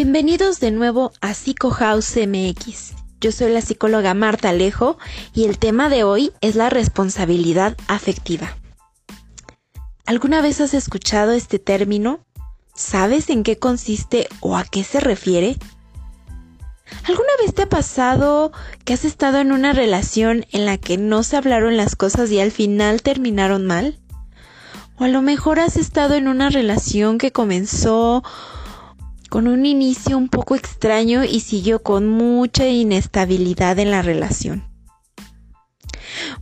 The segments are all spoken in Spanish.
Bienvenidos de nuevo a Psico House MX. Yo soy la psicóloga Marta Alejo y el tema de hoy es la responsabilidad afectiva. ¿Alguna vez has escuchado este término? ¿Sabes en qué consiste o a qué se refiere? ¿Alguna vez te ha pasado que has estado en una relación en la que no se hablaron las cosas y al final terminaron mal? O a lo mejor has estado en una relación que comenzó con un inicio un poco extraño y siguió con mucha inestabilidad en la relación.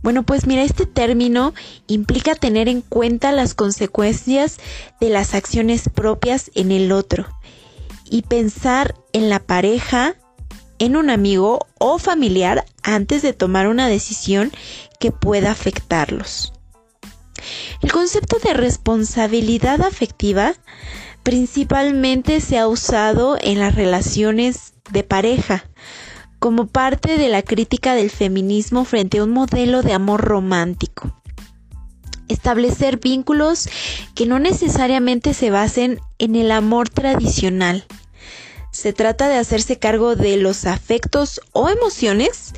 Bueno, pues mira, este término implica tener en cuenta las consecuencias de las acciones propias en el otro y pensar en la pareja, en un amigo o familiar antes de tomar una decisión que pueda afectarlos. El concepto de responsabilidad afectiva principalmente se ha usado en las relaciones de pareja, como parte de la crítica del feminismo frente a un modelo de amor romántico. Establecer vínculos que no necesariamente se basen en el amor tradicional. Se trata de hacerse cargo de los afectos o emociones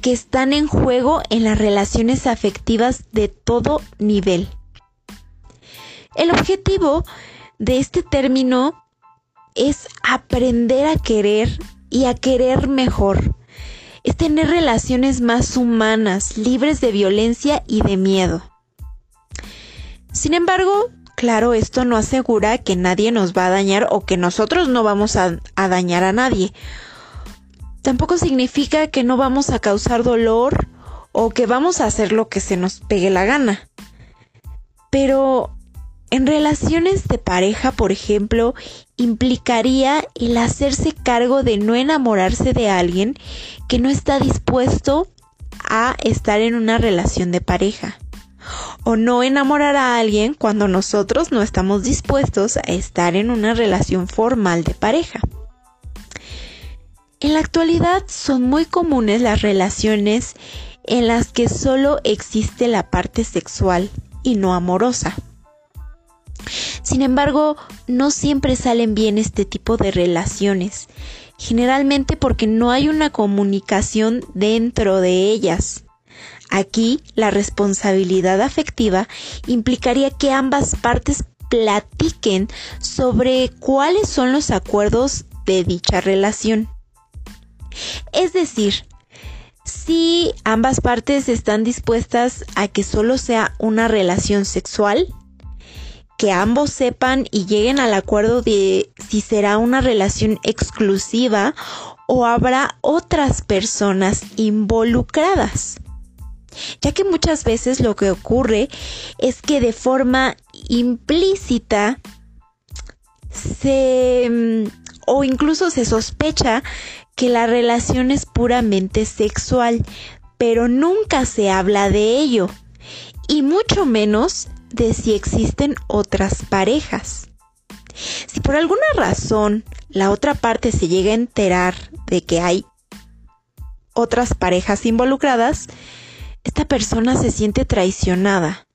que están en juego en las relaciones afectivas de todo nivel. El objetivo de este término es aprender a querer y a querer mejor. Es tener relaciones más humanas, libres de violencia y de miedo. Sin embargo, claro, esto no asegura que nadie nos va a dañar o que nosotros no vamos a, dañar a nadie. Tampoco significa que no vamos a causar dolor o que vamos a hacer lo que se nos pegue la gana. Pero en relaciones de pareja, por ejemplo, implicaría el hacerse cargo de no enamorarse de alguien que no está dispuesto a estar en una relación de pareja. O no enamorar a alguien cuando nosotros no estamos dispuestos a estar en una relación formal de pareja. En la actualidad son muy comunes las relaciones en las que solo existe la parte sexual y no amorosa. Sin embargo, no siempre salen bien este tipo de relaciones, generalmente porque no hay una comunicación dentro de ellas. Aquí, la responsabilidad afectiva implicaría que ambas partes platiquen sobre cuáles son los acuerdos de dicha relación. Es decir, si ambas partes están dispuestas a que solo sea una relación sexual, que ambos sepan y lleguen al acuerdo de si será una relación exclusiva o habrá otras personas involucradas. Ya que muchas veces lo que ocurre es que de forma implícita se mm, o incluso se sospecha que la relación es puramente sexual, pero nunca se habla de ello y mucho menos de si existen otras parejas. Si por alguna razón la otra parte se llega a enterar de que hay otras parejas involucradas, esta persona se siente traicionada.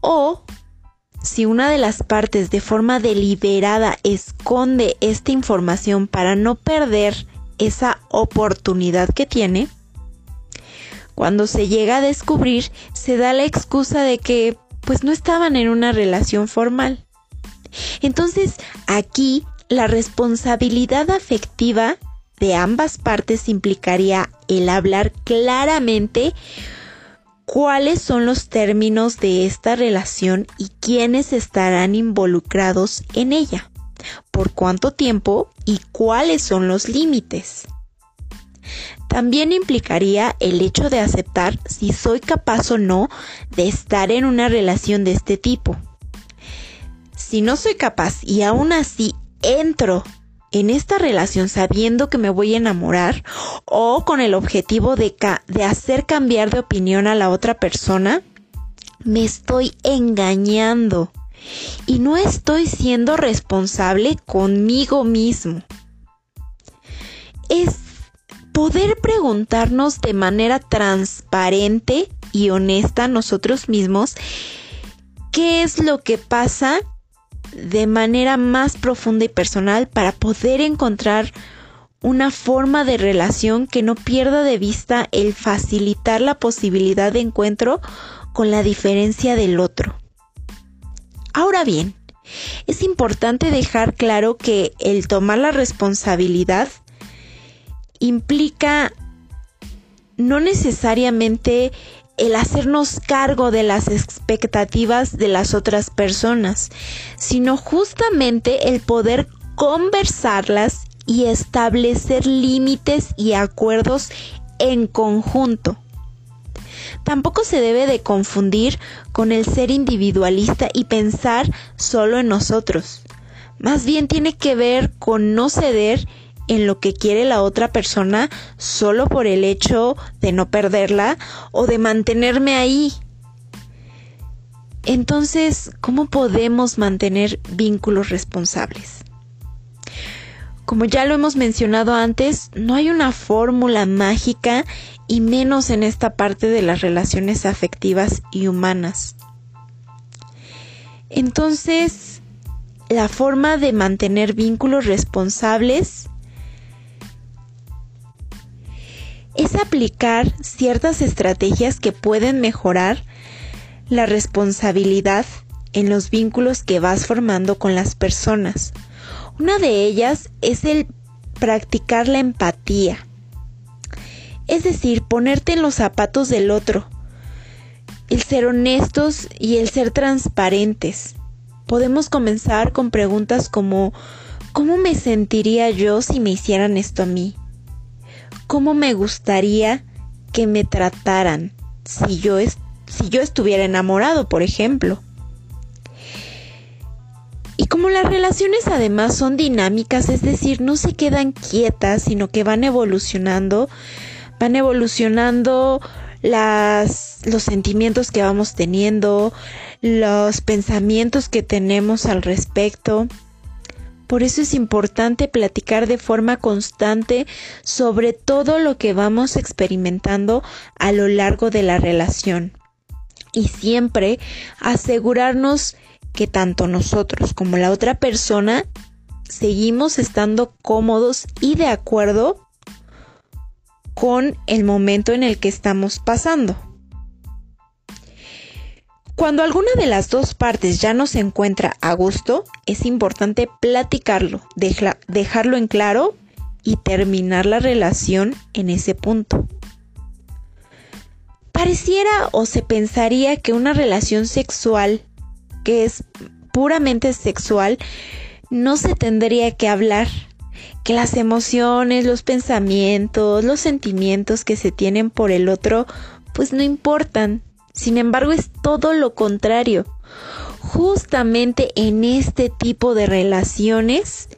O si una de las partes de forma deliberada esconde esta información para no perder esa oportunidad que tiene, cuando se llega a descubrir, se da la excusa de que pues no estaban en una relación formal. Entonces, aquí la responsabilidad afectiva de ambas partes implicaría el hablar claramente cuáles son los términos de esta relación y quiénes estarán involucrados en ella, por cuánto tiempo y cuáles son los límites. También implicaría el hecho de aceptar si soy capaz o no de estar en una relación de este tipo. Si no soy capaz y aún así entro en esta relación sabiendo que me voy a enamorar o con el objetivo de, de hacer cambiar de opinión a la otra persona, me estoy engañando y no estoy siendo responsable conmigo mismo. Es poder preguntarnos de manera transparente y honesta nosotros mismos qué es lo que pasa de manera más profunda y personal para poder encontrar una forma de relación que no pierda de vista el facilitar la posibilidad de encuentro con la diferencia del otro. Ahora bien, es importante dejar claro que el tomar la responsabilidad implica no necesariamente el hacernos cargo de las expectativas de las otras personas, sino justamente el poder conversarlas y establecer límites y acuerdos en conjunto. Tampoco se debe de confundir con el ser individualista y pensar solo en nosotros. Más bien tiene que ver con no ceder en lo que quiere la otra persona solo por el hecho de no perderla o de mantenerme ahí. Entonces, ¿cómo podemos mantener vínculos responsables? Como ya lo hemos mencionado antes, no hay una fórmula mágica y menos en esta parte de las relaciones afectivas y humanas. Entonces, la forma de mantener vínculos responsables es aplicar ciertas estrategias que pueden mejorar la responsabilidad en los vínculos que vas formando con las personas. Una de ellas es el practicar la empatía. Es decir, ponerte en los zapatos del otro. El ser honestos y el ser transparentes. Podemos comenzar con preguntas como ¿cómo me sentiría yo si me hicieran esto a mí? Cómo me gustaría que me trataran si yo, si yo estuviera enamorado, por ejemplo. Y como las relaciones además son dinámicas, es decir, no se quedan quietas, sino que van evolucionando, van evolucionando las, los sentimientos que vamos teniendo, los pensamientos que tenemos al respecto. Por eso es importante platicar de forma constante sobre todo lo que vamos experimentando a lo largo de la relación. Y siempre asegurarnos que tanto nosotros como la otra persona seguimos estando cómodos y de acuerdo con el momento en el que estamos pasando. Cuando alguna de las dos partes ya no se encuentra a gusto, es importante platicarlo, dejarlo en claro y terminar la relación en ese punto. Pareciera o se pensaría que una relación sexual que es puramente sexual no se tendría que hablar, que las emociones, los pensamientos, los sentimientos que se tienen por el otro pues no importan, sin embargo, es todo lo contrario. Justamente en este tipo de relaciones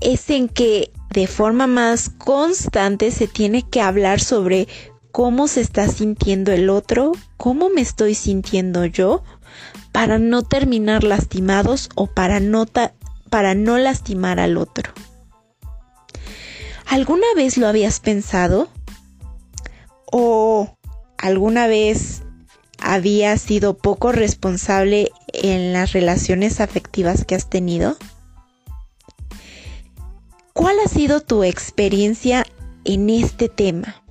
es en que de forma más constante se tiene que hablar sobre cómo se está sintiendo el otro, cómo me estoy sintiendo yo, para no terminar lastimados o para no, para no lastimar al otro. ¿Alguna vez lo habías pensado? ¿O alguna vez había sido poco responsable en las relaciones afectivas que has tenido? ¿Cuál ha sido tu experiencia en este tema?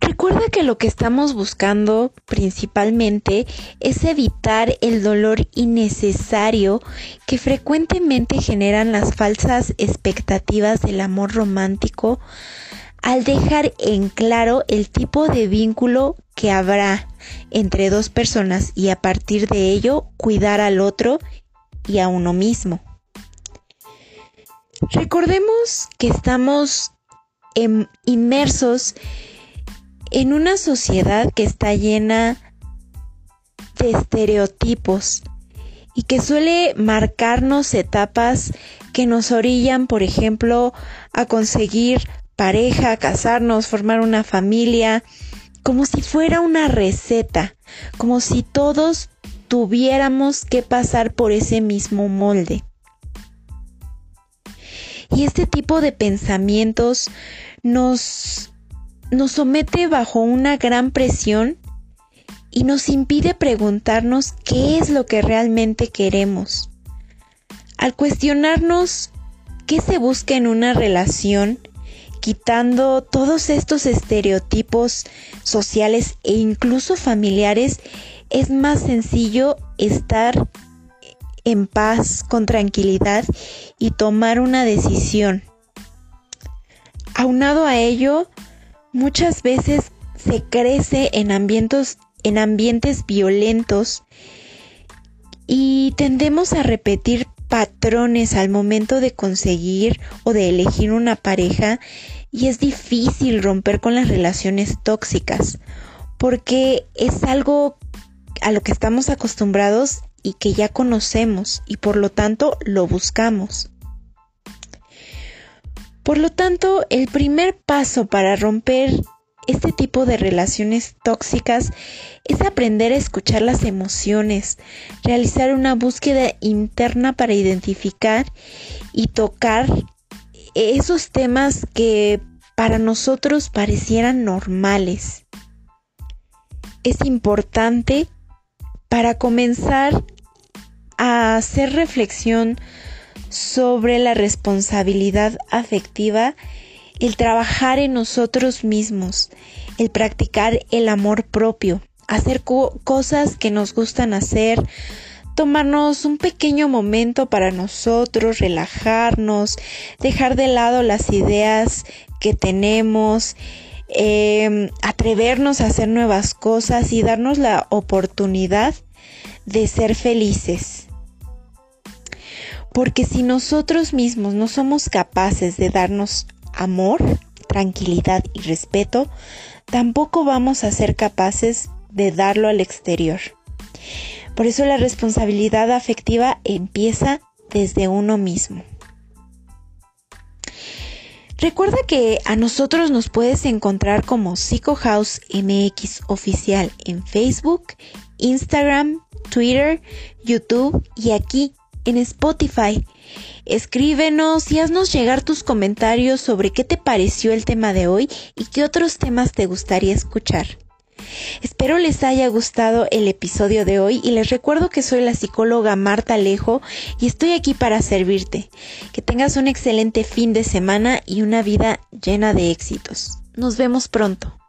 Recuerda que lo que estamos buscando principalmente es evitar el dolor innecesario que frecuentemente generan las falsas expectativas del amor romántico al dejar en claro el tipo de vínculo que habrá entre dos personas y a partir de ello cuidar al otro y a uno mismo. Recordemos que estamos inmersos en una sociedad que está llena de estereotipos y que suele marcarnos etapas que nos orillan, por ejemplo, a conseguir pareja, casarnos, formar una familia, como si fuera una receta, como si todos tuviéramos que pasar por ese mismo molde. Y este tipo de pensamientos nos, nos somete bajo una gran presión y nos impide preguntarnos qué es lo que realmente queremos. Al cuestionarnos qué se busca en una relación, quitando todos estos estereotipos sociales e incluso familiares, es más sencillo estar en paz, con tranquilidad y tomar una decisión. Aunado a ello, muchas veces se crece en ambientes, en ambientes violentos y tendemos a repetir patrones al momento de conseguir o de elegir una pareja y es difícil romper con las relaciones tóxicas porque es algo a lo que estamos acostumbrados y que ya conocemos y por lo tanto lo buscamos. Por lo tanto, el primer paso para romper este tipo de relaciones tóxicas es aprender a escuchar las emociones, realizar una búsqueda interna para identificar y tocar esos temas que para nosotros parecieran normales. Es importante para comenzar a hacer reflexión sobre la responsabilidad afectiva, el trabajar en nosotros mismos, el practicar el amor propio, hacer cosas que nos gustan hacer, tomarnos un pequeño momento para nosotros, relajarnos, dejar de lado las ideas que tenemos Em, atrevernos a hacer nuevas cosas y darnos la oportunidad de ser felices. Porque si nosotros mismos no somos capaces de darnos amor, tranquilidad y respeto, tampoco vamos a ser capaces de darlo al exterior. Por eso la responsabilidad afectiva empieza desde uno mismo. Recuerda que a nosotros nos puedes encontrar como Psycho House MX oficial en Facebook, Instagram, Twitter, YouTube y aquí en Spotify. Escríbenos y haznos llegar tus comentarios sobre qué te pareció el tema de hoy y qué otros temas te gustaría escuchar. Espero les haya gustado el episodio de hoy y les recuerdo que soy la psicóloga Marta Alejo y estoy aquí para servirte. Que tengas un excelente fin de semana y una vida llena de éxitos. Nos vemos pronto.